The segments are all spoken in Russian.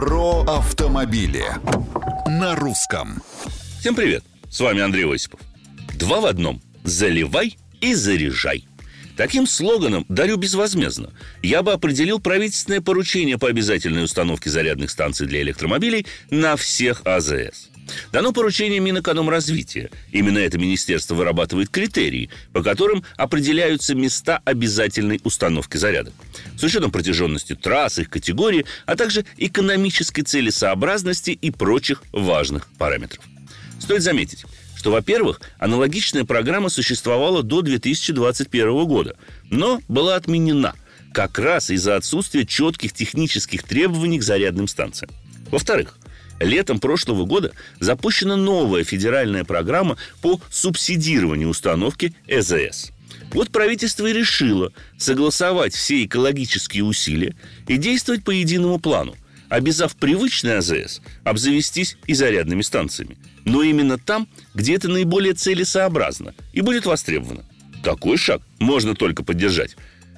Про автомобили на русском. Всем привет! С вами Андрей Осипов. Два в одном. Заливай и заряжай. Таким слоганом «дарю безвозмездно» я бы определил правительственное поручение по обязательной установке зарядных станций для электромобилей на всех АЗС. Дано поручение Минэкономразвития. Именно это министерство вырабатывает критерии, по которым определяются места обязательной установки зарядок. С учетом протяженности трасс, их категории, а также экономической целесообразности и прочих важных параметров. Стоит заметить, что, во-первых, аналогичная программа существовала до 2021 года, но была отменена как раз из-за отсутствия четких технических требований к зарядным станциям. Во-вторых, летом прошлого года запущена новая федеральная программа по субсидированию установки ЭЗС. Вот правительство и решило согласовать все экологические усилия и действовать по единому плану, обязав привычный АЗС обзавестись и зарядными станциями. Но именно там, где это наиболее целесообразно и будет востребовано. Такой шаг можно только поддержать.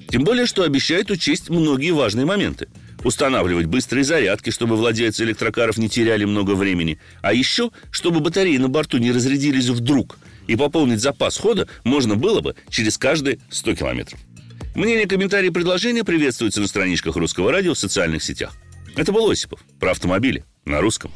Тем более, что обещает учесть многие важные моменты. Устанавливать быстрые зарядки, чтобы владельцы электрокаров не теряли много времени. А еще, чтобы батареи на борту не разрядились вдруг. И пополнить запас хода можно было бы через каждые 100 километров. Мнения, комментарии и предложения приветствуются на страничках Русского радио в социальных сетях. Это был Осипов про автомобили на русском.